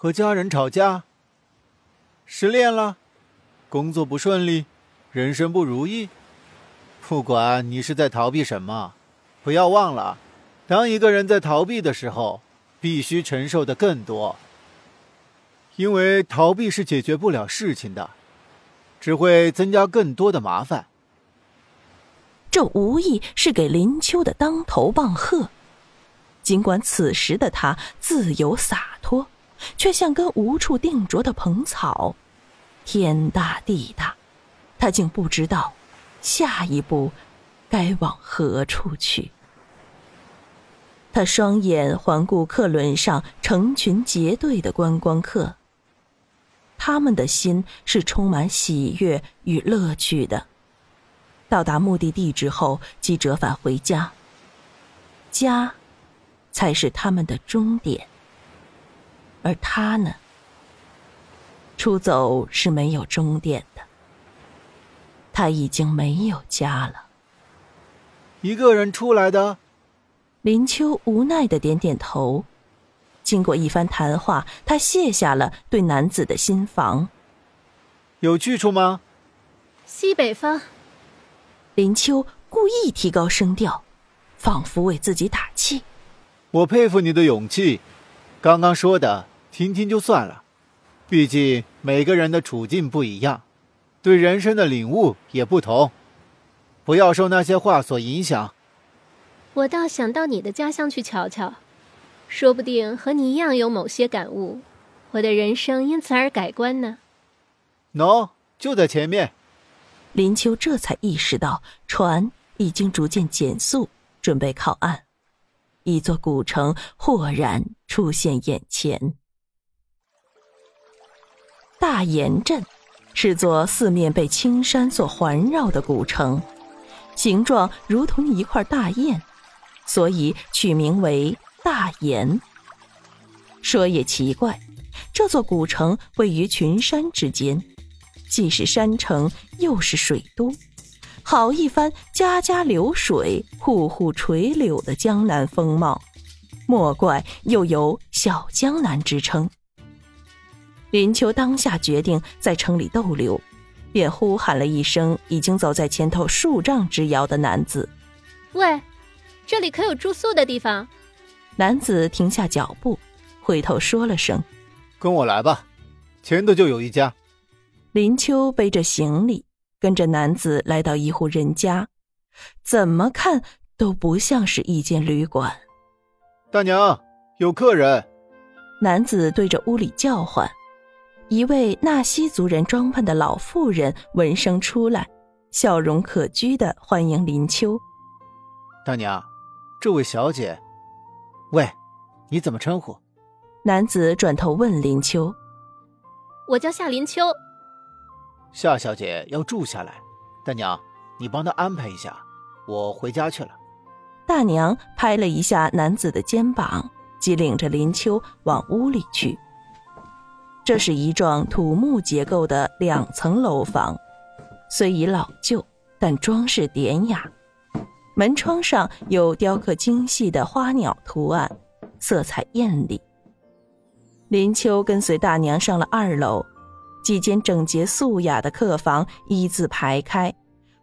和家人吵架？失恋了？工作不顺利？人生不如意？不管你是在逃避什么，不要忘了，当一个人在逃避的时候，必须承受的更多。因为逃避是解决不了事情的，只会增加更多的麻烦。这无疑是给林秋的当头棒喝。尽管此时的他自由洒脱，却像根无处定着的蓬草，天大地大，他竟不知道下一步该往何处去。他双眼环顾客轮上成群结队的观光客，他们的心是充满喜悦与乐趣的。到达目的地之后，即折返回家。家。才是他们的终点，而他呢？出走是没有终点的。他已经没有家了。一个人出来的，林秋无奈的点点头。经过一番谈话，他卸下了对男子的心防。有去处吗？西北方。林秋故意提高声调，仿佛为自己打气。我佩服你的勇气，刚刚说的听听就算了，毕竟每个人的处境不一样，对人生的领悟也不同，不要受那些话所影响。我倒想到你的家乡去瞧瞧，说不定和你一样有某些感悟，我的人生因此而改观呢。喏，就在前面。林秋这才意识到，船已经逐渐减速，准备靠岸。一座古城豁然出现眼前。大岩镇是座四面被青山所环绕的古城，形状如同一块大雁，所以取名为大岩。说也奇怪，这座古城位于群山之间，既是山城，又是水都。好一番家家流水、户户垂柳的江南风貌，莫怪又有小江南之称。林秋当下决定在城里逗留，便呼喊了一声已经走在前头数丈之遥的男子：“喂，这里可有住宿的地方？”男子停下脚步，回头说了声：“跟我来吧，前头就有一家。”林秋背着行李。跟着男子来到一户人家，怎么看都不像是一间旅馆。大娘，有客人。男子对着屋里叫唤。一位纳西族人装扮的老妇人闻声出来，笑容可掬的欢迎林秋。大娘，这位小姐，喂，你怎么称呼？男子转头问林秋：“我叫夏林秋。”夏小姐要住下来，大娘，你帮她安排一下，我回家去了。大娘拍了一下男子的肩膀，即领着林秋往屋里去。这是一幢土木结构的两层楼房，虽已老旧，但装饰典雅，门窗上有雕刻精细的花鸟图案，色彩艳丽。林秋跟随大娘上了二楼。几间整洁素雅的客房一字排开，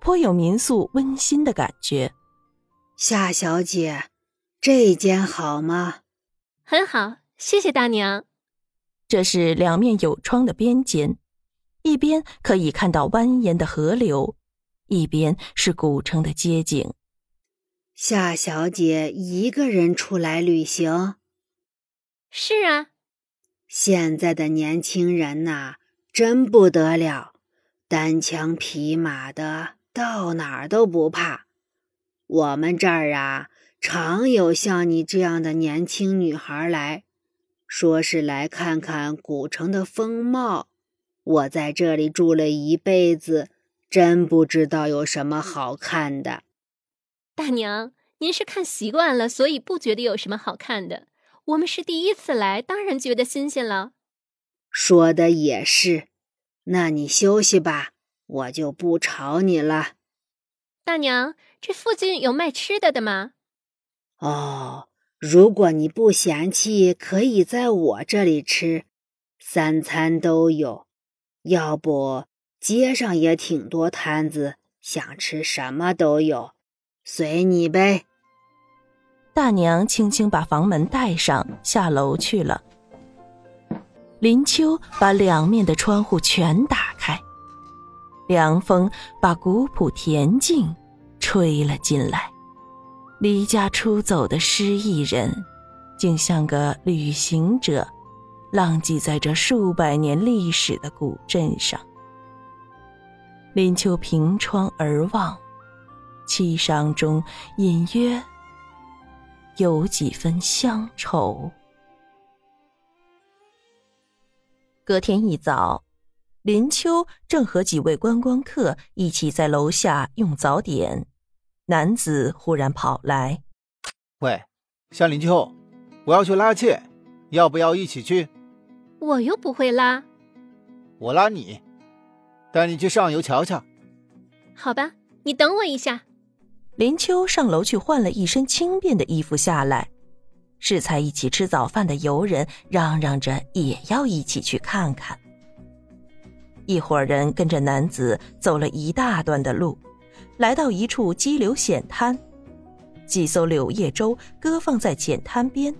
颇有民宿温馨的感觉。夏小姐，这间好吗？很好，谢谢大娘。这是两面有窗的边间，一边可以看到蜿蜒的河流，一边是古城的街景。夏小姐一个人出来旅行？是啊。现在的年轻人呐。真不得了，单枪匹马的到哪儿都不怕。我们这儿啊，常有像你这样的年轻女孩来，说是来看看古城的风貌。我在这里住了一辈子，真不知道有什么好看的。大娘，您是看习惯了，所以不觉得有什么好看的。我们是第一次来，当然觉得新鲜了。说的也是，那你休息吧，我就不吵你了。大娘，这附近有卖吃的的吗？哦，如果你不嫌弃，可以在我这里吃，三餐都有。要不街上也挺多摊子，想吃什么都有，随你呗。大娘轻轻把房门带上，下楼去了。林秋把两面的窗户全打开，凉风把古朴恬静吹了进来。离家出走的失意人，竟像个旅行者，浪迹在这数百年历史的古镇上。林秋凭窗而望，凄伤中隐约有几分乡愁。隔天一早，林秋正和几位观光客一起在楼下用早点，男子忽然跑来：“喂，夏林秋，我要去拉纤，要不要一起去？”“我又不会拉。”“我拉你，带你去上游瞧瞧。”“好吧，你等我一下。”林秋上楼去换了一身轻便的衣服下来。适才一起吃早饭的游人嚷嚷着也要一起去看看。一伙人跟着男子走了一大段的路，来到一处激流险滩，几艘柳叶舟搁放在浅滩边，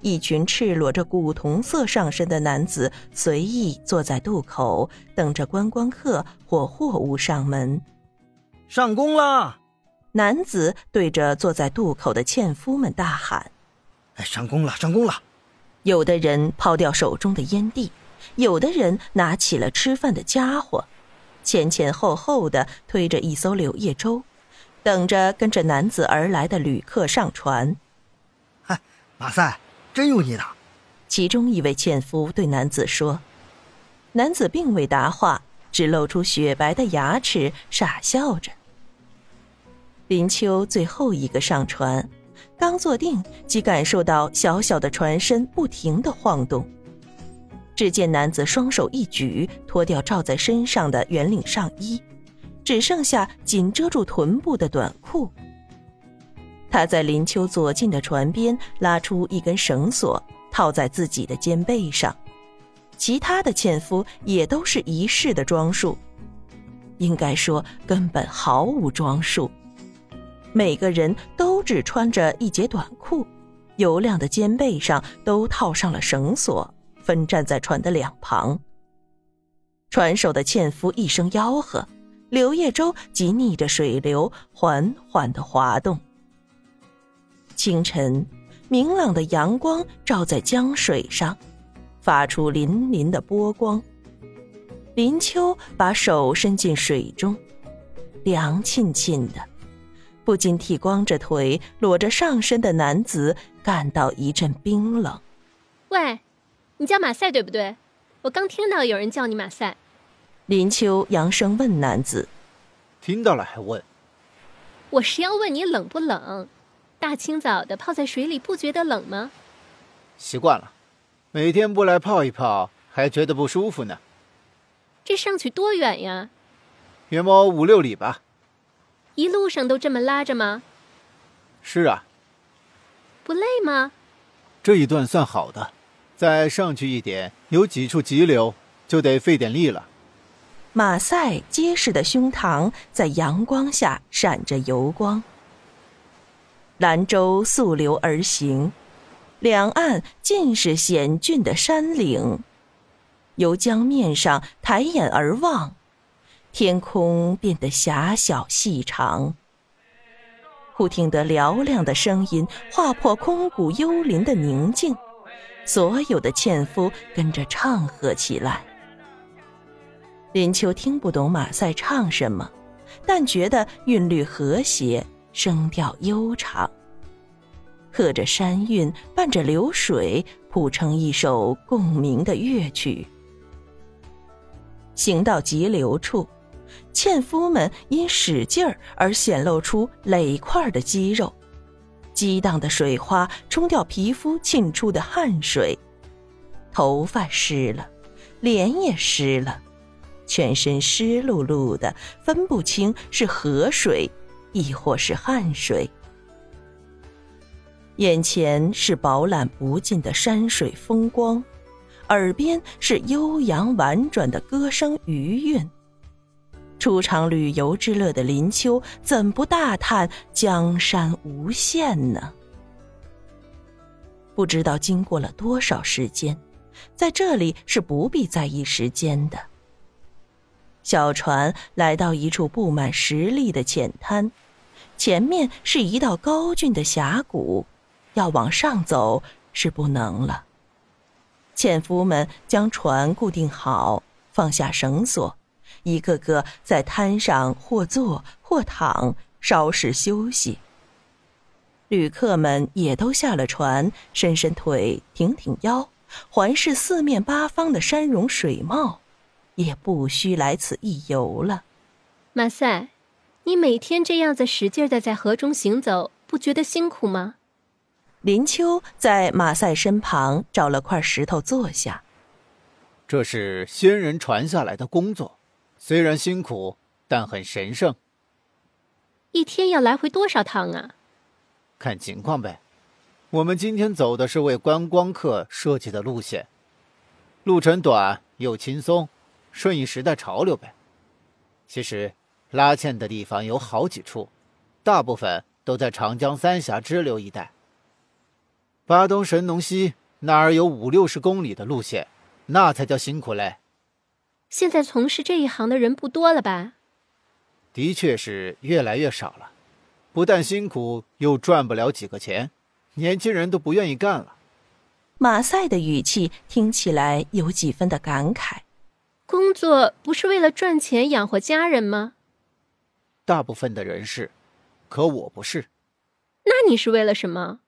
一群赤裸着古铜色上身的男子随意坐在渡口，等着观光客或货物上门。上工了！男子对着坐在渡口的纤夫们大喊。哎，上工了，上工了！有的人抛掉手中的烟蒂，有的人拿起了吃饭的家伙，前前后后的推着一艘柳叶舟，等着跟着男子而来的旅客上船。嗨，马赛，真有你的！其中一位纤夫对男子说。男子并未答话，只露出雪白的牙齿，傻笑着。林秋最后一个上船。刚坐定，即感受到小小的船身不停的晃动。只见男子双手一举，脱掉罩在身上的圆领上衣，只剩下紧遮住臀部的短裤。他在林秋左近的船边拉出一根绳索，套在自己的肩背上。其他的纤夫也都是一式的装束，应该说根本毫无装束。每个人都只穿着一截短裤，油亮的肩背上都套上了绳索，分站在船的两旁。船首的纤夫一声吆喝，柳叶舟即逆着水流缓缓的滑动。清晨，明朗的阳光照在江水上，发出粼粼的波光。林秋把手伸进水中，凉沁沁的。不禁替光着腿、裸着上身的男子感到一阵冰冷。喂，你叫马赛对不对？我刚听到有人叫你马赛。林秋扬声问男子：“听到了还问？我是要问你冷不冷？大清早的泡在水里不觉得冷吗？习惯了，每天不来泡一泡还觉得不舒服呢。这上去多远呀？约摸五六里吧。”一路上都这么拉着吗？是啊。不累吗？这一段算好的，再上去一点，有几处急流，就得费点力了。马赛结实的胸膛在阳光下闪着油光。兰州溯流而行，两岸尽是险峻的山岭，由江面上抬眼而望。天空变得狭小细长，忽听得嘹亮的声音划破空谷幽林的宁静，所有的纤夫跟着唱和起来。林秋听不懂马赛唱什么，但觉得韵律和谐，声调悠长，和着山韵，伴着流水，谱成一首共鸣的乐曲。行到急流处。纤夫们因使劲儿而显露出垒块的肌肉，激荡的水花冲掉皮肤沁出的汗水，头发湿了，脸也湿了，全身湿漉漉的，分不清是河水，亦或是汗水。眼前是饱览不尽的山水风光，耳边是悠扬婉转的歌声余韵。初尝旅游之乐的林秋，怎不大叹江山无限呢？不知道经过了多少时间，在这里是不必在意时间的。小船来到一处布满石砾的浅滩，前面是一道高峻的峡谷，要往上走是不能了。纤夫们将船固定好，放下绳索，一个个在滩上或坐或躺，稍事休息。旅客们也都下了船，伸伸腿，挺挺腰，环视四面八方的山容水貌。也不需来此一游了。马赛，你每天这样子使劲的在河中行走，不觉得辛苦吗？林秋在马赛身旁找了块石头坐下。这是先人传下来的工作，虽然辛苦，但很神圣。一天要来回多少趟啊？看情况呗。我们今天走的是为观光客设计的路线，路程短又轻松。顺应时代潮流呗。其实，拉纤的地方有好几处，大部分都在长江三峡支流一带。巴东神农溪那儿有五六十公里的路线，那才叫辛苦嘞。现在从事这一行的人不多了吧？的确是越来越少了，不但辛苦，又赚不了几个钱，年轻人都不愿意干了。马赛的语气听起来有几分的感慨。工作不是为了赚钱养活家人吗？大部分的人是，可我不是。那你是为了什么？